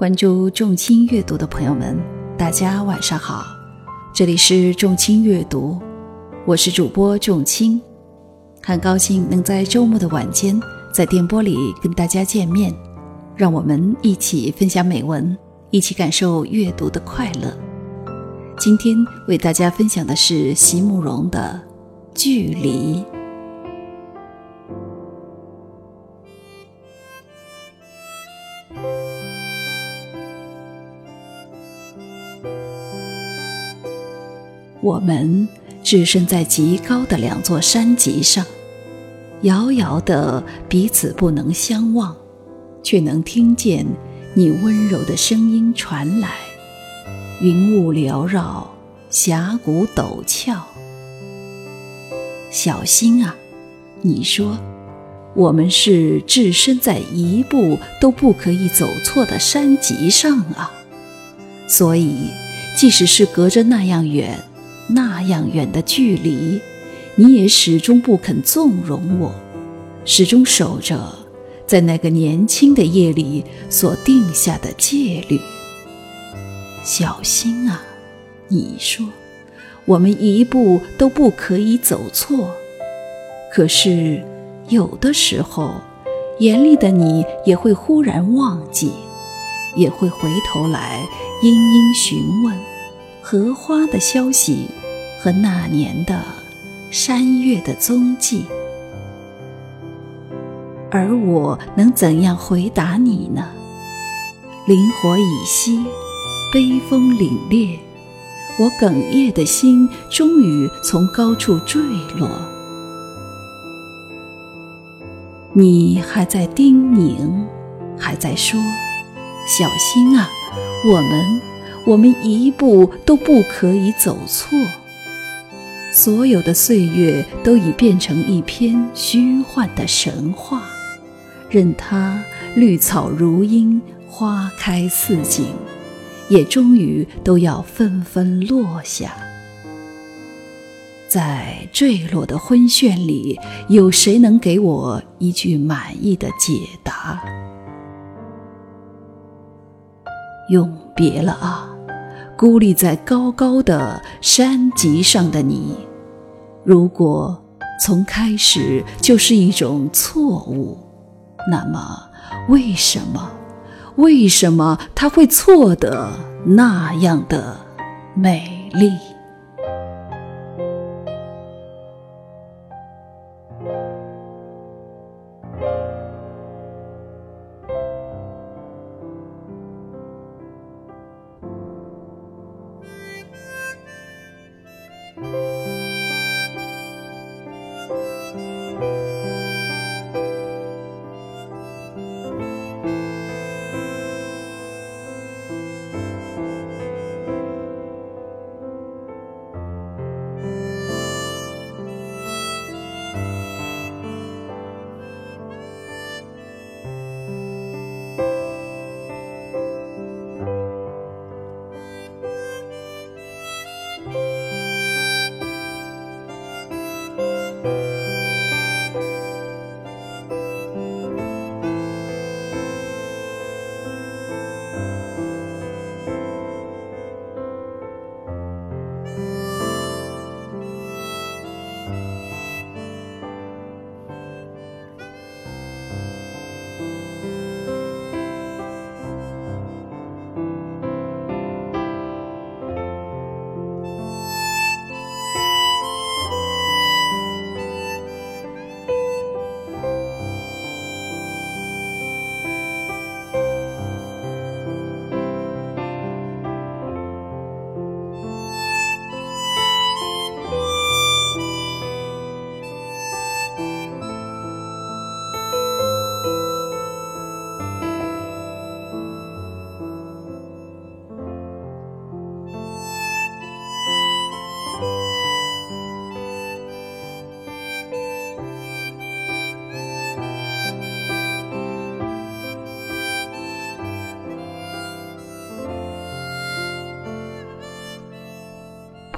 关注众卿阅读的朋友们，大家晚上好，这里是众卿阅读，我是主播众卿，很高兴能在周末的晚间在电波里跟大家见面，让我们一起分享美文，一起感受阅读的快乐。今天为大家分享的是席慕容的《距离》。我们置身在极高的两座山脊上，遥遥的彼此不能相望，却能听见你温柔的声音传来。云雾缭绕，峡谷陡峭，小心啊！你说，我们是置身在一步都不可以走错的山脊上啊，所以即使是隔着那样远。那样远的距离，你也始终不肯纵容我，始终守着在那个年轻的夜里所定下的戒律。小心啊，你说，我们一步都不可以走错。可是，有的时候，严厉的你也会忽然忘记，也会回头来殷殷询问荷花的消息。和那年的山月的踪迹，而我能怎样回答你呢？灵火已熄，悲风凛冽，我哽咽的心终于从高处坠落。你还在叮咛，还在说：“小心啊，我们，我们一步都不可以走错。”所有的岁月都已变成一篇虚幻的神话，任它绿草如茵，花开似锦，也终于都要纷纷落下。在坠落的昏眩里，有谁能给我一句满意的解答？永别了啊！孤立在高高的山脊上的你，如果从开始就是一种错误，那么为什么？为什么它会错得那样的美丽？